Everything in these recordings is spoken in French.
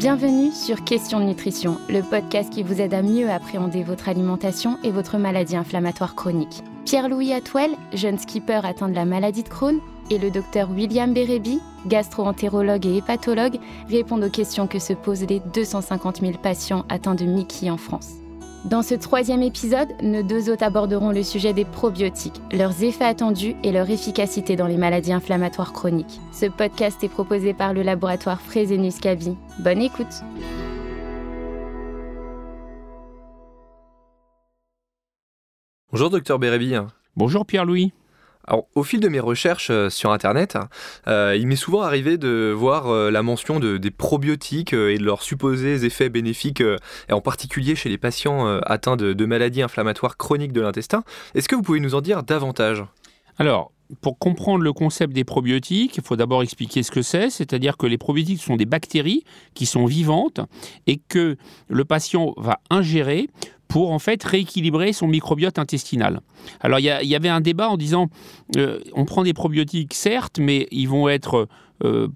Bienvenue sur Question de nutrition, le podcast qui vous aide à mieux appréhender votre alimentation et votre maladie inflammatoire chronique. Pierre-Louis Atwell, jeune skipper atteint de la maladie de Crohn, et le docteur William Bérébi, gastro-entérologue et hépatologue, répondent aux questions que se posent les 250 000 patients atteints de Mickey en France. Dans ce troisième épisode, nos deux hôtes aborderont le sujet des probiotiques, leurs effets attendus et leur efficacité dans les maladies inflammatoires chroniques. Ce podcast est proposé par le laboratoire Fresenius Kabi. Bonne écoute Bonjour docteur Bérébi. Bonjour Pierre-Louis. Au fil de mes recherches euh, sur Internet, euh, il m'est souvent arrivé de voir euh, la mention de, des probiotiques et de leurs supposés effets bénéfiques, en particulier chez les patients atteints de, de maladies inflammatoires chroniques de l'intestin. Est-ce que vous pouvez nous en dire davantage? Alors, pour comprendre le concept des probiotiques, il faut d'abord expliquer ce que c'est, c'est-à-dire que les probiotiques sont des bactéries qui sont vivantes et que le patient va ingérer pour en fait rééquilibrer son microbiote intestinal. Alors il y, avait un débat en disant euh, on prend des probiotiques certes, mais ils vont être euh,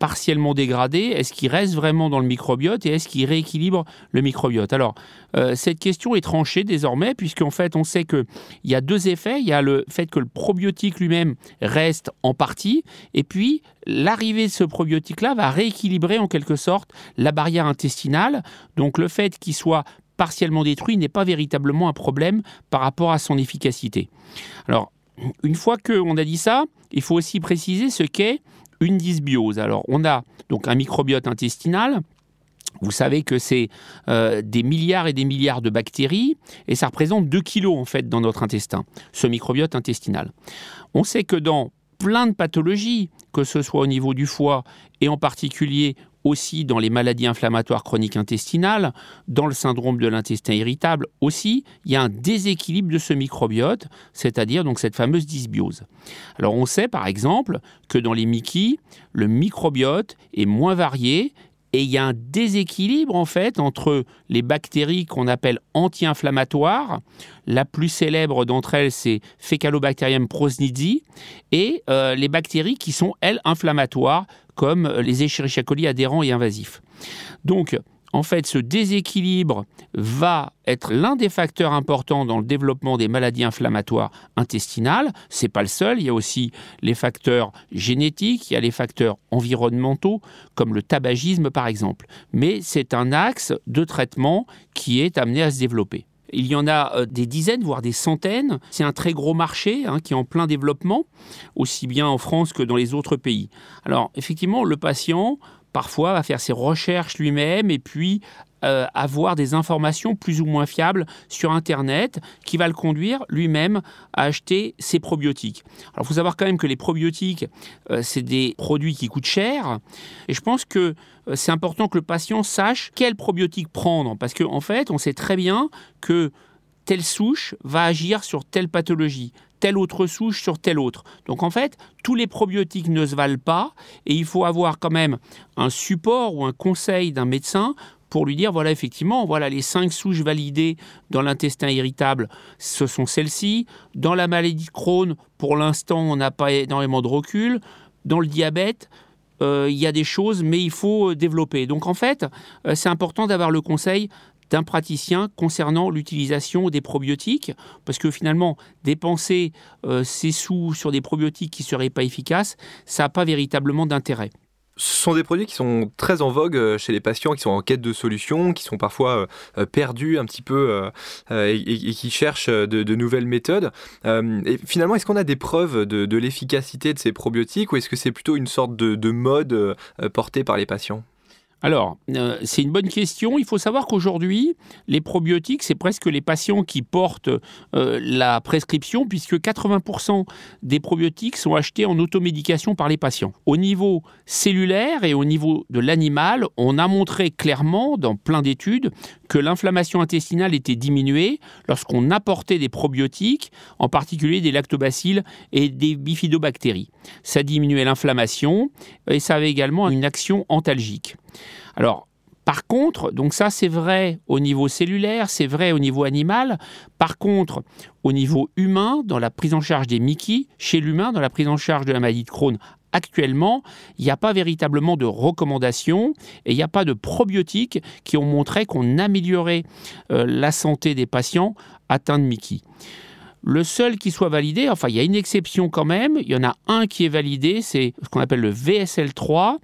partiellement dégradés Est-ce qu'ils restent vraiment dans le microbiote et est-ce qu'ils rééquilibrent le microbiote? Alors, euh, cette question est tranchée désormais, puisqu'en fait, on sait qu'il y a deux effets. Il y a le fait que le probiotique lui-même reste en partie, et puis l'arrivée de ce probiotique-là va rééquilibrer en quelque sorte la barrière intestinale. Donc, le fait qu'il soit partiellement détruit n'est pas véritablement un problème par rapport à son efficacité. Alors, une fois qu'on a dit ça, il faut aussi préciser ce qu'est une dysbiose. Alors, on a donc un microbiote intestinal. Vous savez que c'est euh, des milliards et des milliards de bactéries et ça représente 2 kilos en fait dans notre intestin, ce microbiote intestinal. On sait que dans plein de pathologies, que ce soit au niveau du foie et en particulier aussi dans les maladies inflammatoires chroniques intestinales, dans le syndrome de l'intestin irritable aussi, il y a un déséquilibre de ce microbiote, c'est-à-dire cette fameuse dysbiose. Alors on sait par exemple que dans les Mickey, le microbiote est moins varié et il y a un déséquilibre en fait entre les bactéries qu'on appelle anti-inflammatoires. La plus célèbre d'entre elles, c'est Fecalobacterium prosnitzi, et euh, les bactéries qui sont elles inflammatoires, comme les Escherichia coli adhérents et invasifs. Donc, en fait, ce déséquilibre va être l'un des facteurs importants dans le développement des maladies inflammatoires intestinales. C'est pas le seul. Il y a aussi les facteurs génétiques, il y a les facteurs environnementaux, comme le tabagisme par exemple. Mais c'est un axe de traitement qui est amené à se développer. Il y en a euh, des dizaines, voire des centaines. C'est un très gros marché hein, qui est en plein développement, aussi bien en France que dans les autres pays. Alors, effectivement, le patient parfois va faire ses recherches lui-même et puis euh, avoir des informations plus ou moins fiables sur Internet qui va le conduire lui-même à acheter ses probiotiques. Alors il faut savoir quand même que les probiotiques, euh, c'est des produits qui coûtent cher et je pense que euh, c'est important que le patient sache quel probiotique prendre parce qu'en en fait on sait très bien que telle souche va agir sur telle pathologie, telle autre souche sur telle autre. Donc en fait, tous les probiotiques ne se valent pas et il faut avoir quand même un support ou un conseil d'un médecin pour lui dire voilà effectivement voilà les cinq souches validées dans l'intestin irritable ce sont celles-ci. Dans la maladie de Crohn pour l'instant on n'a pas énormément de recul. Dans le diabète euh, il y a des choses mais il faut développer. Donc en fait euh, c'est important d'avoir le conseil d'un praticien concernant l'utilisation des probiotiques, parce que finalement, dépenser euh, ses sous sur des probiotiques qui ne seraient pas efficaces, ça n'a pas véritablement d'intérêt. Ce sont des produits qui sont très en vogue euh, chez les patients, qui sont en quête de solutions, qui sont parfois euh, perdus un petit peu et, qui cherchent de, nouvelles méthodes. et finalement, est-ce qu'on a des preuves de, l'efficacité de ces probiotiques ou est-ce que c'est plutôt une sorte de mode portée par les patients? Alors, euh, c'est une bonne question. Il faut savoir qu'aujourd'hui, les probiotiques, c'est presque les patients qui portent euh, la prescription, puisque 80% des probiotiques sont achetés en automédication par les patients. Au niveau cellulaire et au niveau de l'animal, on a montré clairement, dans plein d'études, que l'inflammation intestinale était diminuée lorsqu'on apportait des probiotiques, en particulier des lactobacilles et des bifidobactéries. Ça diminuait l'inflammation et ça avait également une action antalgique. Alors, par contre, donc ça c'est vrai au niveau cellulaire, c'est vrai au niveau animal. Par contre, au niveau humain, dans la prise en charge des Mickey, chez l'humain, dans la prise en charge de la maladie de Crohn actuellement, il n'y a pas véritablement de recommandations et il n'y a pas de probiotiques qui ont montré qu'on améliorait euh, la santé des patients atteints de Mickey. Le seul qui soit validé, enfin il y a une exception quand même, il y en a un qui est validé, c'est ce qu'on appelle le VSL3.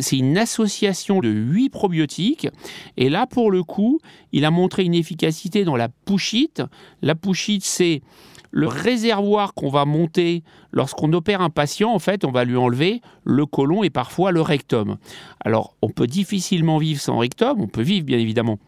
C'est une association de 8 probiotiques. Et là, pour le coup, il a montré une efficacité dans la pouchite. La pouchite, c'est le réservoir qu'on va monter lorsqu'on opère un patient, en fait, on va lui enlever le côlon et parfois le rectum. Alors, on peut difficilement vivre sans rectum, on peut vivre bien évidemment,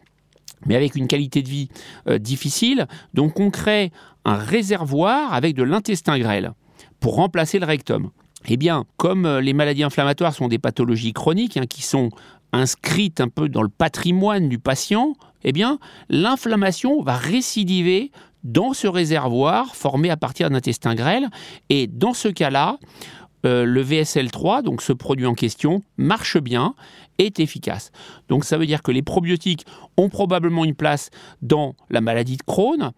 mais avec une qualité de vie euh, difficile. Donc, on crée un réservoir avec de l'intestin grêle pour remplacer le rectum. Eh bien, comme euh, les maladies inflammatoires sont des pathologies chroniques hein, qui sont inscrites un peu dans le patrimoine du patient, eh bien, l'inflammation va récidiver dans ce réservoir formé à partir d'un intestin grêle. Et dans ce cas-là, euh, le VSL3, donc ce produit en question, marche bien, est efficace. Donc ça veut dire que les probiotiques ont probablement une place dans la maladie de Crohn.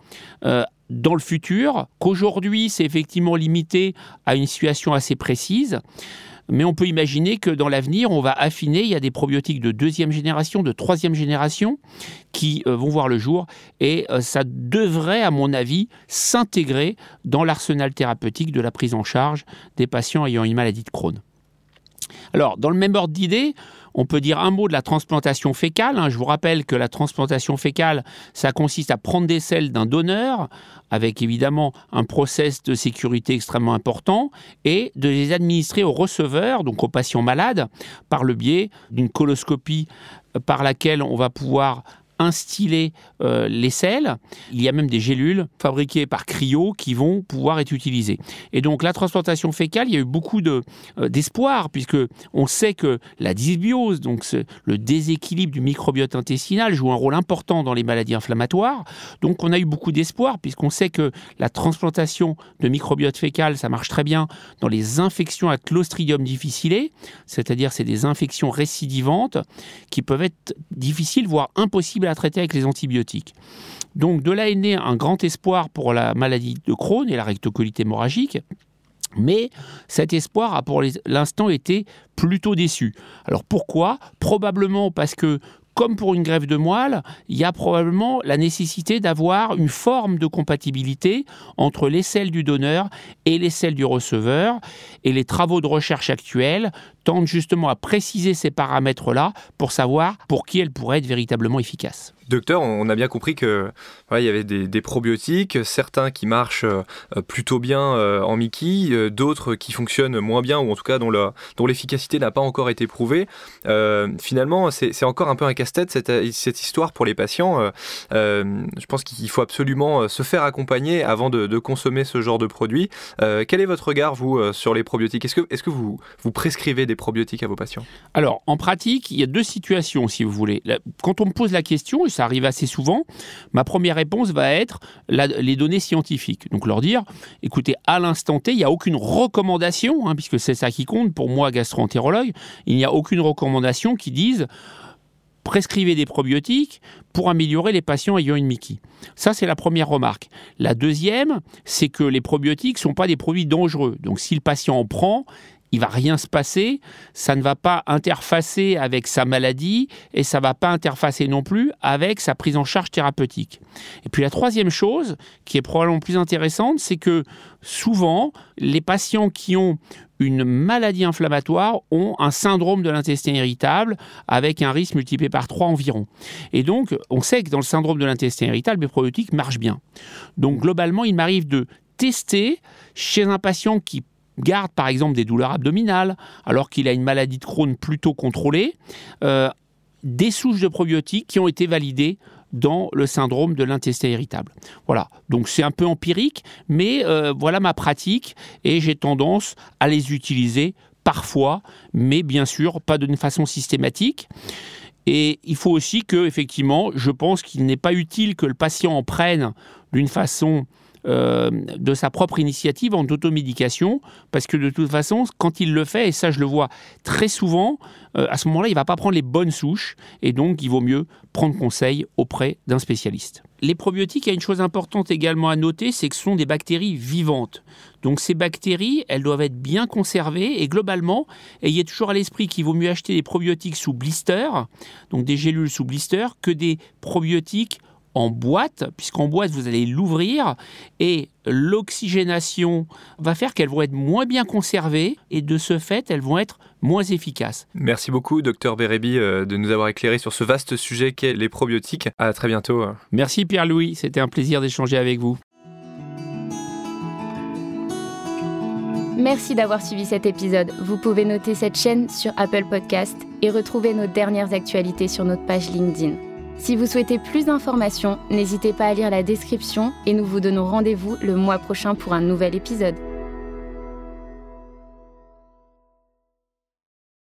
Euh, dans le futur, qu'aujourd'hui c'est effectivement limité à une situation assez précise, mais on peut imaginer que dans l'avenir, on va affiner. Il y a des probiotiques de deuxième génération, de troisième génération qui euh, vont voir le jour. Et euh, ça devrait, à mon avis, s'intégrer dans l'arsenal thérapeutique de la prise en charge des patients ayant une maladie de Crohn. Alors, dans le même ordre d'idée, on peut dire un mot de la transplantation fécale. Hein. Je vous rappelle que la transplantation fécale, ça consiste à prendre des selles d'un donneur, avec évidemment un process de sécurité extrêmement important, et de les administrer au receveur, donc aux patients malades, par le biais d'une coloscopie par laquelle on va pouvoir instiller euh, les selles. Il y a même des gélules fabriquées par cryo qui vont pouvoir être utilisées. Et donc la transplantation fécale, il y a eu beaucoup de, euh, d'espoir puisque on sait que la dysbiose, donc le déséquilibre du microbiote intestinal, joue un rôle important dans les maladies inflammatoires. Donc on a eu beaucoup d'espoir puisqu'on sait que la transplantation de microbiote fécal, ça marche très bien dans les infections à Clostridium difficile, c'est-à-dire c'est des infections récidivantes qui peuvent être difficiles, voire impossibles à traiter avec les antibiotiques. Donc de là est né un grand espoir pour la maladie de Crohn et la rectocolite hémorragique. Mais cet espoir a pour l'instant été plutôt déçu. Alors pourquoi? Probablement parce que comme pour une grève de moelle, il y a probablement la nécessité d'avoir une forme de compatibilité entre les selles du donneur et les selles du receveur. Et les travaux de recherche actuels tendent justement à préciser ces paramètres-là pour savoir pour qui elles pourraient être véritablement efficaces. Docteur, on a bien compris que il y avait des, probiotiques, certains qui marchent euh, plutôt bien euh, en Mickey, euh, d'autres qui fonctionnent moins bien ou en tout cas dont, l'efficacité n'a pas encore été prouvée. finalement, c'est encore un peu un casse-tête cette, histoire pour les patients. je pense qu'il faut absolument se faire accompagner avant de, consommer ce genre de produit. quel est votre regard, vous, sur les probiotiques? Est-ce que, vous prescrivez des probiotiques à vos patients Alors, en pratique, il y a deux situations, si vous voulez. Quand on me pose la question, ça arrive assez souvent, ma première réponse va être les données scientifiques. Donc leur dire, écoutez, à l'instant T, il n'y a aucune recommandation, hein, puisque c'est ça qui compte pour moi, gastro-entérologue, il n'y a aucune recommandation qui dise prescrivez des probiotiques pour améliorer les patients ayant une Mickey. Ça, c'est la première remarque. La deuxième, c'est que les probiotiques ne sont pas des produits dangereux. Donc, si le patient en prend, il va rien se passer, ça ne va pas interfacer avec sa maladie et ça va pas interfacer non plus avec sa prise en charge thérapeutique. Et puis la troisième chose, qui est probablement plus intéressante, c'est que souvent, les patients qui ont une maladie inflammatoire ont un syndrome de l'intestin irritable avec un risque multiplié par 3 environ. Et donc, on sait que dans le syndrome de l'intestin irritable, les probiotiques marchent bien. Donc, globalement, il m'arrive de tester chez un patient qui garde par exemple des douleurs abdominales alors qu'il a une maladie de Crohn plutôt contrôlée, euh, des souches de probiotiques qui ont été validées dans le syndrome de l'intestin irritable. Voilà, donc c'est un peu empirique, mais euh, voilà ma pratique et j'ai tendance à les utiliser parfois, mais bien sûr pas d'une façon systématique. Et il faut aussi que, effectivement, je pense qu'il n'est pas utile que le patient en prenne d'une façon euh, de sa propre initiative en automédication, parce que de toute façon, quand il le fait, et ça je le vois très souvent, euh, à ce moment-là, il va pas prendre les bonnes souches, et donc il vaut mieux prendre conseil auprès d'un spécialiste. Les probiotiques, il y a une chose importante également à noter, c'est que ce sont des bactéries vivantes. Donc ces bactéries, elles doivent être bien conservées et globalement, ayez toujours à l'esprit qu'il vaut mieux acheter des probiotiques sous blister, donc des gélules sous blister, que des probiotiques en boîte, puisqu'en boîte, vous allez l'ouvrir et l'oxygénation va faire qu'elles vont être moins bien conservées et de ce fait, elles vont être moins efficaces. Merci beaucoup, docteur Bérébi, euh, de nous avoir éclairé sur ce vaste sujet qu'est les probiotiques. À très bientôt. Merci Pierre-Louis, c'était un plaisir d'échanger avec vous. Merci d'avoir suivi cet épisode. Vous pouvez noter cette chaîne sur Apple Podcast et retrouver nos dernières actualités sur notre page LinkedIn. Si vous souhaitez plus d'informations, n'hésitez pas à lire la description et nous vous donnons rendez-vous le mois prochain pour un nouvel épisode.